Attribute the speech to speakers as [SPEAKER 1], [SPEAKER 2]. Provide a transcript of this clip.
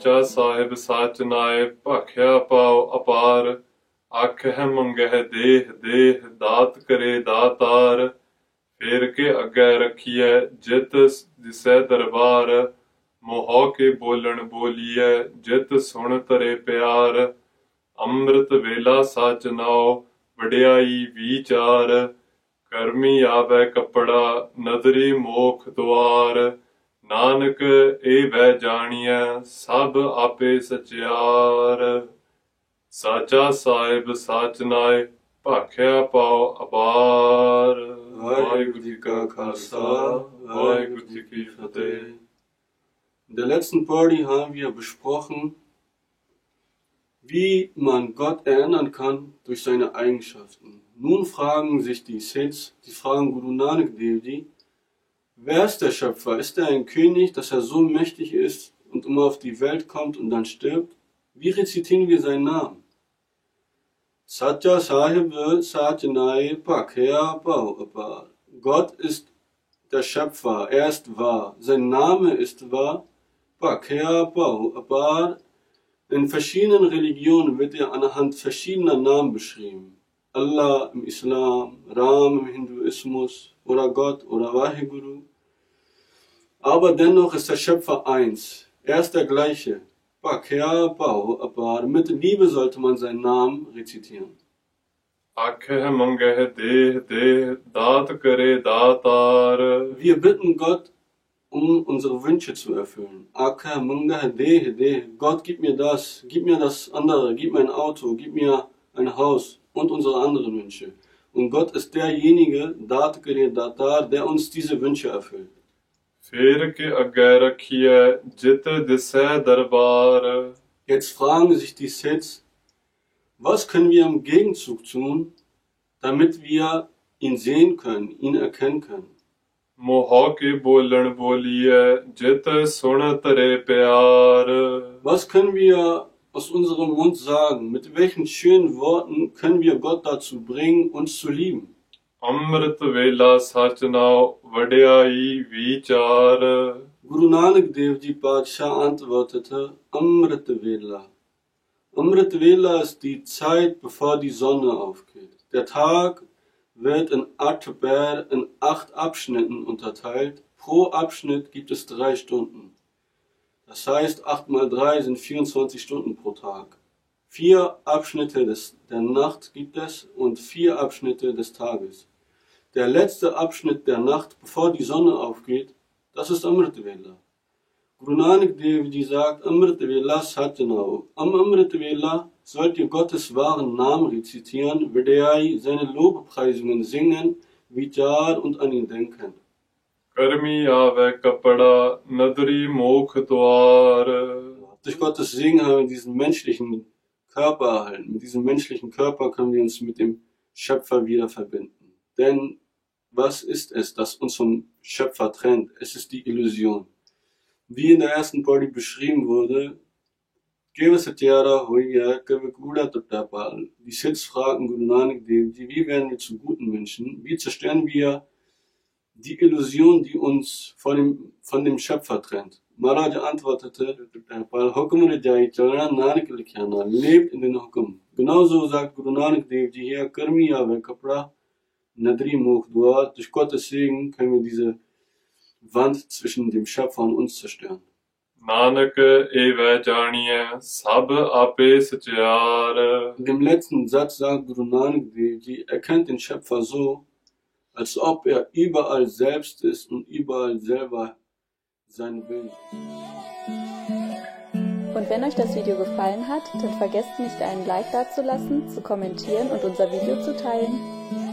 [SPEAKER 1] ਸਾਚਾ ਸਾਹਿਬ ਸਾਚ ਨਾਏ ਭਾਖਿਆ ਪਾਉ ਅਪਾਰ। ਆਖਹਿ ਮੰਗਹਿ ਦੇਹ ਦੇਹ ਦਾਤ ਕਰੇ ਦਾਤਾਰ। ਫੇਰ ਕੇ ਅੱਗੇ ਰਖੀਐ ਜਿਤ ਦਿਸੈ ਦਰਬਾਰ। ਮੋਹ ਕੇ ਬੋਲਣ ਬੋਲੀਐ ਜਿਤ ਸੁਣ ਤਰੇ ਪਿਆਰ। ਅੰਮ੍ਰਿਤ ਵੇਲਾ ਸਾਚ ਨਾਉ ਵਡਿਆਈ ਵਿਚਾਰ। ਕਰਮੀ ਆਵੈ ਕਪੜਾ, ਨਦਰੀ ਮੋਖ ਦੁਆਰ। ਨਾਨਕ ਇਹ ਵੈ ਜਾਣੀਐ ਸਭ ਆਪੇ ਸਚਿਆਰ ਸਾਚਾ ਸਾਹਿਬ ਸਾਚ ਨਾਏ ਭਾਖਿਆ ਪਾਉ ਅਪਾਰ ਵਾਹਿਗੁਰੂ ਜੀ ਕਾ ਖਾਲਸਾ ਵਾਹਿਗੁਰੂ ਜੀ ਕੀ ਫਤਿਹ
[SPEAKER 2] In der letzten Party haben wir besprochen, wie man Gott erinnern kann durch seine Eigenschaften. Nun fragen sich die Siths, die fragen Guru Nanak Dev Ji, wer ist der Schöpfer? Ist er ein König, dass er so mächtig ist und immer auf die Welt kommt und dann stirbt? Wie rezitieren wir seinen Namen? Satya Sahib Satyanai Pakya Bhau Gott ist der Schöpfer, er ist wahr, sein Name ist wahr, Pakya Bhau In verschiedenen Religionen wird er anhand verschiedener Namen beschrieben. Allah im Islam, Ram im Hinduismus oder Gott oder Vaheguru. Aber dennoch ist der Schöpfer eins. Er ist der gleiche. Bakya Bau Mit Liebe sollte man seinen Namen rezitieren. Wir bitten Gott, um unsere Wünsche zu erfüllen. Gott, gib mir das, gib mir das andere, gib mir ein Auto, gib mir ein Haus und unsere anderen Wünsche. Und Gott ist derjenige, der uns diese Wünsche erfüllt. Jetzt fragen sich die Sets, was können wir im Gegenzug tun, damit wir ihn sehen können, ihn erkennen können? Was können wir aus unserem Mund sagen? Mit welchen schönen Worten können wir Gott dazu bringen, uns zu lieben?
[SPEAKER 1] ਅੰਮ੍ਰਿਤ ਵੇਲਾ ਸਚ ਨਾਉ ਵਡਿਆਈ ਵਿਚਾਰ
[SPEAKER 2] Guru Nanak Dev Ji Padshah antwortete, Amrit Vela. Amrit Vela ist die Zeit, bevor die Sonne aufgeht. Der Tag wird in Atber in acht Abschnitten unterteilt. Pro Abschnitt gibt es drei Stunden. Das heißt, 8 mal 3 sind 24 Stunden pro Tag. Vier Abschnitte des, der Nacht gibt es und vier Abschnitte des Tages. der letzte Abschnitt der Nacht, bevor die Sonne aufgeht, das ist Amrit Vela. Guru Nanak Devji sagt, Amrit Vela Satyanau. Am Amrit Vela sollt ihr Gottes wahren Namen rezitieren, Vedayai, seine Lobpreisungen singen, Vichar und an ihn denken.
[SPEAKER 1] Karmi ave kapada, nadri mokh dwar.
[SPEAKER 2] Durch Gottes Singen haben wir diesen menschlichen Körper erhalten. Mit diesem menschlichen Körper können wir uns mit dem Schöpfer wieder verbinden. Denn was ist es, das uns vom Schöpfer trennt? Es ist die Illusion. Wie in der ersten Body beschrieben wurde. Die Siths fragen Guru Nanak Dev wie werden wir zu guten Menschen? Wie zerstören wir die Illusion, die uns von dem, von dem Schöpfer trennt? Maharaj antwortete, Likhana, lebt in den Hukum. Genauso sagt Guru Nanak Dev hier, Karmi Kapra Nadrim hoch, Dua. Durch Gottes Segen können wir diese Wand zwischen dem Schöpfer und uns zerstören.
[SPEAKER 1] Nanak eva janiye sab ape satyara.
[SPEAKER 2] In dem letzten Satz sagt Guru Nanak die erkennt den Schöpfer so, als ob er überall selbst ist und überall selber sein Willen.
[SPEAKER 3] Und wenn euch das Video gefallen hat, dann vergesst nicht einen Like dazulassen, zu kommentieren und unser Video zu teilen.